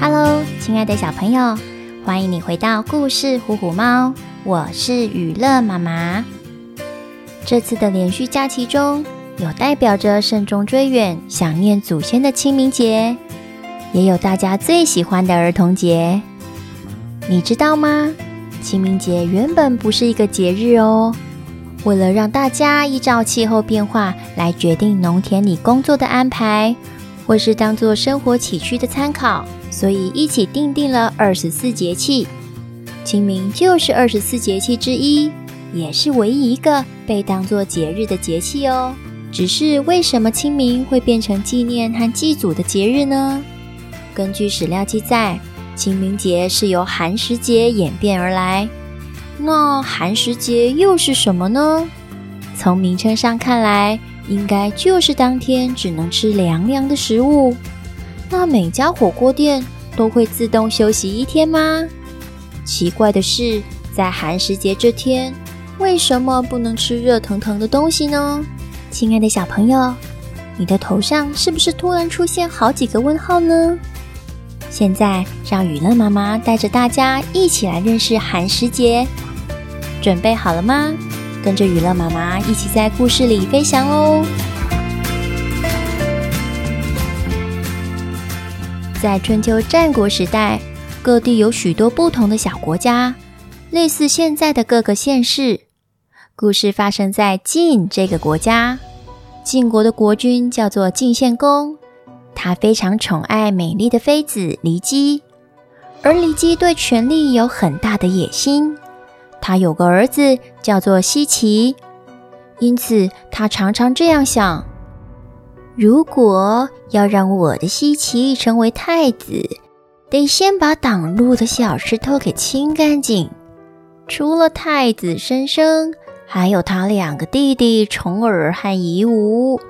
Hello，亲爱的小朋友，欢迎你回到故事《虎虎猫》，我是雨乐妈妈。这次的连续假期中，有代表着慎终追远、想念祖先的清明节，也有大家最喜欢的儿童节。你知道吗？清明节原本不是一个节日哦，为了让大家依照气候变化来决定农田里工作的安排，或是当做生活起居的参考。所以一起订定了二十四节气，清明就是二十四节气之一，也是唯一一个被当作节日的节气哦。只是为什么清明会变成纪念和祭祖的节日呢？根据史料记载，清明节是由寒食节演变而来。那寒食节又是什么呢？从名称上看来，应该就是当天只能吃凉凉的食物。那每家火锅店都会自动休息一天吗？奇怪的是，在寒食节这天，为什么不能吃热腾腾的东西呢？亲爱的小朋友，你的头上是不是突然出现好几个问号呢？现在让雨乐妈妈带着大家一起来认识寒食节，准备好了吗？跟着雨乐妈妈一起在故事里飞翔哦！在春秋战国时代，各地有许多不同的小国家，类似现在的各个县市。故事发生在晋这个国家，晋国的国君叫做晋献公，他非常宠爱美丽的妃子骊姬，而骊姬对权力有很大的野心。他有个儿子叫做奚齐，因此他常常这样想。如果要让我的西岐成为太子，得先把挡路的小石头给清干净。除了太子申生，还有他两个弟弟重耳和夷吾，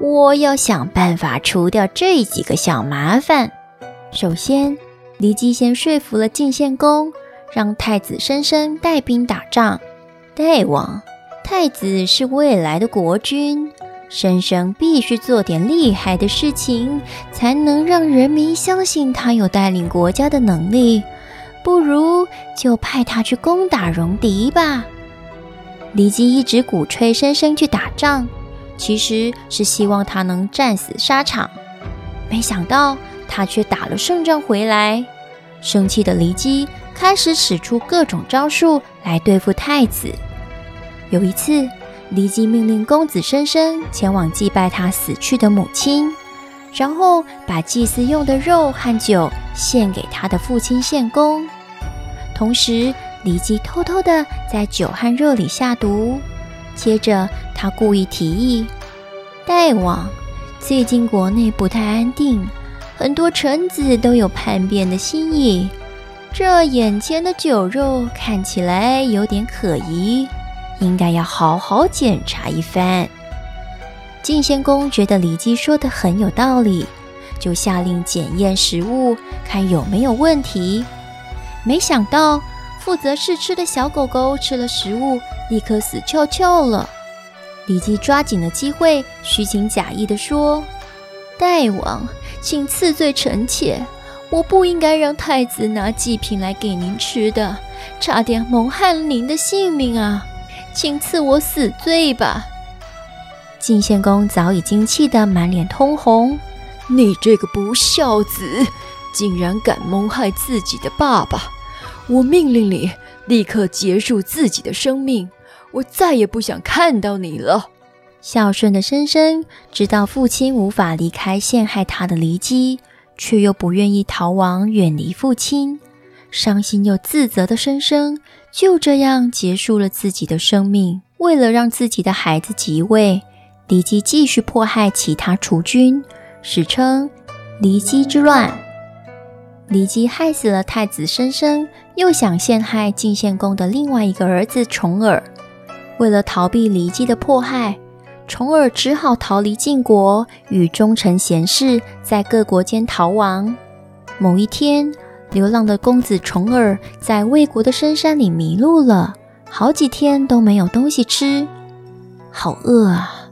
我要想办法除掉这几个小麻烦。首先，骊姬先说服了晋献公，让太子申生带兵打仗。大王，太子是未来的国君。申生必须做点厉害的事情，才能让人民相信他有带领国家的能力。不如就派他去攻打戎狄吧。骊姬一直鼓吹申生去打仗，其实是希望他能战死沙场。没想到他却打了胜仗回来。生气的骊姬开始使出各种招数来对付太子。有一次，骊姬命令公子申生前往祭拜他死去的母亲，然后把祭祀用的肉和酒献给他的父亲献公。同时，骊姬偷偷地在酒和肉里下毒。接着，他故意提议：“大王，最近国内不太安定，很多臣子都有叛变的心意。这眼前的酒肉看起来有点可疑。”应该要好好检查一番。晋献公觉得骊姬说的很有道理，就下令检验食物，看有没有问题。没想到负责试吃的小狗狗吃了食物，立刻死翘翘了。骊姬抓紧了机会，虚情假意地说：“大王，请赐罪臣妾，我不应该让太子拿祭品来给您吃的，差点蒙害了您的性命啊！”请赐我死罪吧！晋献公早已经气得满脸通红。你这个不孝子，竟然敢谋害自己的爸爸！我命令你立刻结束自己的生命，我再也不想看到你了。孝顺的申生知道父亲无法离开陷害他的骊姬，却又不愿意逃亡远离父亲。伤心又自责的申生就这样结束了自己的生命。为了让自己的孩子即位，骊姬继续迫害其他储君，史称骊姬之乱。骊姬害死了太子申生，又想陷害晋献公的另外一个儿子重耳。为了逃避骊姬的迫害，重耳只好逃离晋国，与忠臣贤士在各国间逃亡。某一天，流浪的公子重耳在魏国的深山里迷路了，好几天都没有东西吃，好饿啊！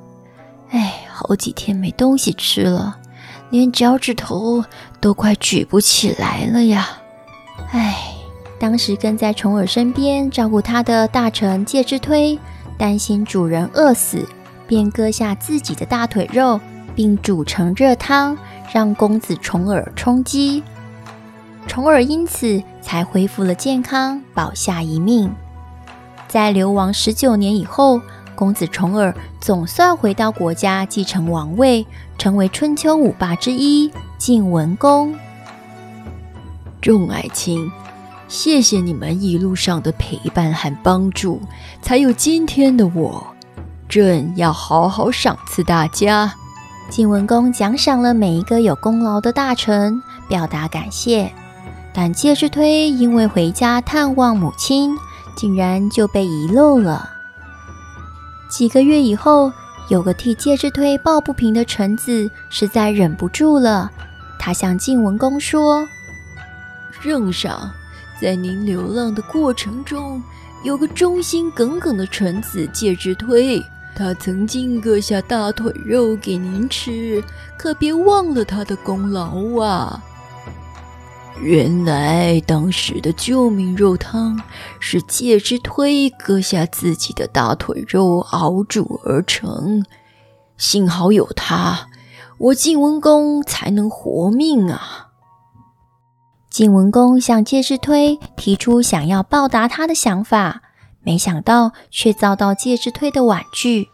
哎，好几天没东西吃了，连脚趾头都快举不起来了呀！唉，当时跟在重耳身边照顾他的大臣介之推，担心主人饿死，便割下自己的大腿肉，并煮成热汤，让公子重耳充饥。重耳因此才恢复了健康，保下一命。在流亡十九年以后，公子重耳总算回到国家，继承王位，成为春秋五霸之一——晋文公。众爱卿，谢谢你们一路上的陪伴和帮助，才有今天的我。朕要好好赏赐大家。晋文公奖赏了每一个有功劳的大臣，表达感谢。但介之推因为回家探望母亲，竟然就被遗漏了。几个月以后，有个替介之推抱不平的臣子实在忍不住了，他向晋文公说：“圣上，在您流浪的过程中，有个忠心耿耿的臣子介之推，他曾经割下大腿肉给您吃，可别忘了他的功劳啊！”原来当时的救命肉汤是介之推割下自己的大腿肉熬煮而成，幸好有他，我晋文公才能活命啊！晋文公向介之推提出想要报答他的想法，没想到却遭到介之推的婉拒。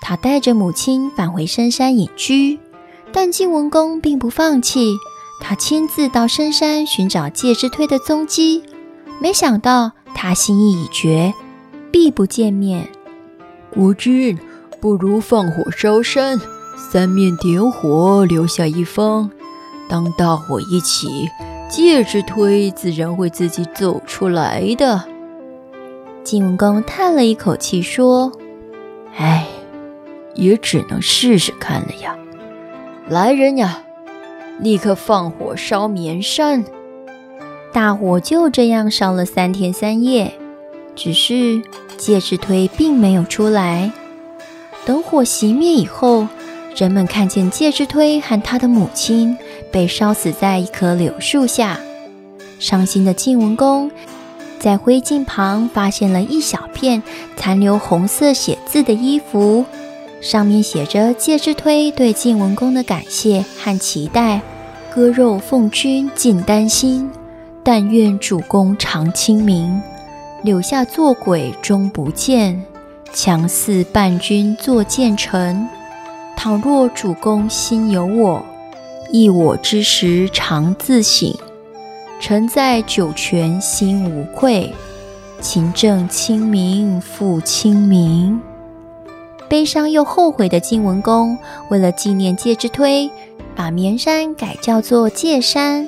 他带着母亲返回深山隐居，但晋文公并不放弃。他亲自到深山寻找介之推的踪迹，没想到他心意已决，必不见面。国君，不如放火烧山，三面点火，留下一方。当大火一起，介之推自然会自己走出来的。晋文公叹了一口气说：“唉，也只能试试看了呀。来人呀！”立刻放火烧绵山，大火就这样烧了三天三夜。只是介之推并没有出来。等火熄灭以后，人们看见介之推和他的母亲被烧死在一棵柳树下。伤心的晋文公在灰烬旁发现了一小片残留红色写字的衣服。上面写着介之推对晋文公的感谢和期待：“割肉奉君尽丹心，但愿主公常清明。柳下做鬼终不见，强似伴君作谏臣。倘若主公心有我，忆我之时常自省。臣在九泉心无愧，勤政清明复清明。”悲伤又后悔的晋文公，为了纪念介之推，把绵山改叫做介山，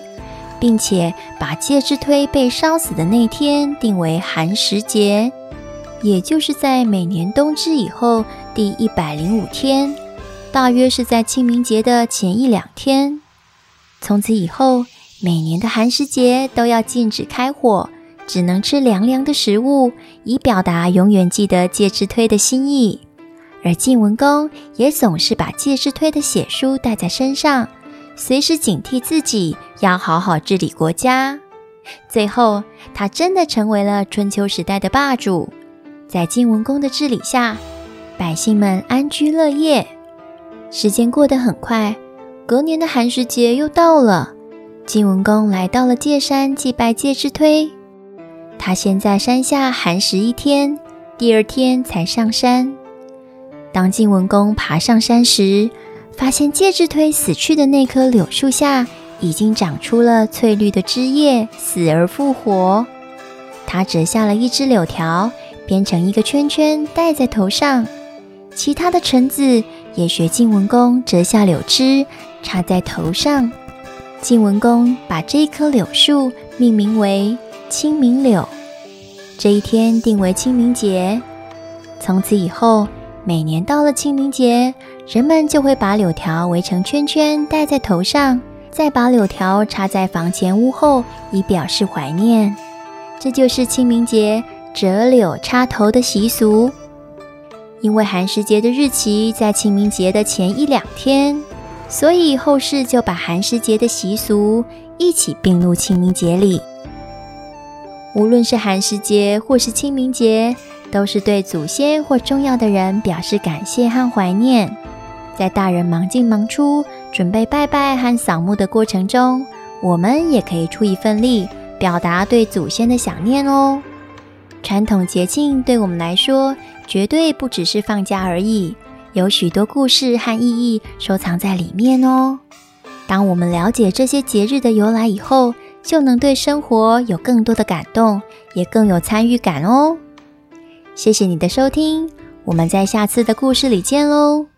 并且把介之推被烧死的那天定为寒食节，也就是在每年冬至以后第一百零五天，大约是在清明节的前一两天。从此以后，每年的寒食节都要禁止开火，只能吃凉凉的食物，以表达永远记得介之推的心意。而晋文公也总是把介之推的血书带在身上，随时警惕自己要好好治理国家。最后，他真的成为了春秋时代的霸主。在晋文公的治理下，百姓们安居乐业。时间过得很快，隔年的寒食节又到了。晋文公来到了介山祭拜介之推，他先在山下寒食一天，第二天才上山。当晋文公爬上山时，发现介之推死去的那棵柳树下已经长出了翠绿的枝叶，死而复活。他折下了一枝柳条，编成一个圈圈戴在头上。其他的臣子也学晋文公折下柳枝插在头上。晋文公把这一棵柳树命名为清明柳，这一天定为清明节。从此以后，每年到了清明节，人们就会把柳条围成圈圈戴在头上，再把柳条插在房前屋后，以表示怀念。这就是清明节折柳插头的习俗。因为寒食节的日期在清明节的前一两天，所以后世就把寒食节的习俗一起并入清明节里。无论是寒食节或是清明节，都是对祖先或重要的人表示感谢和怀念。在大人忙进忙出，准备拜拜和扫墓的过程中，我们也可以出一份力，表达对祖先的想念哦。传统节庆对我们来说，绝对不只是放假而已，有许多故事和意义收藏在里面哦。当我们了解这些节日的由来以后，就能对生活有更多的感动，也更有参与感哦。谢谢你的收听，我们在下次的故事里见喽。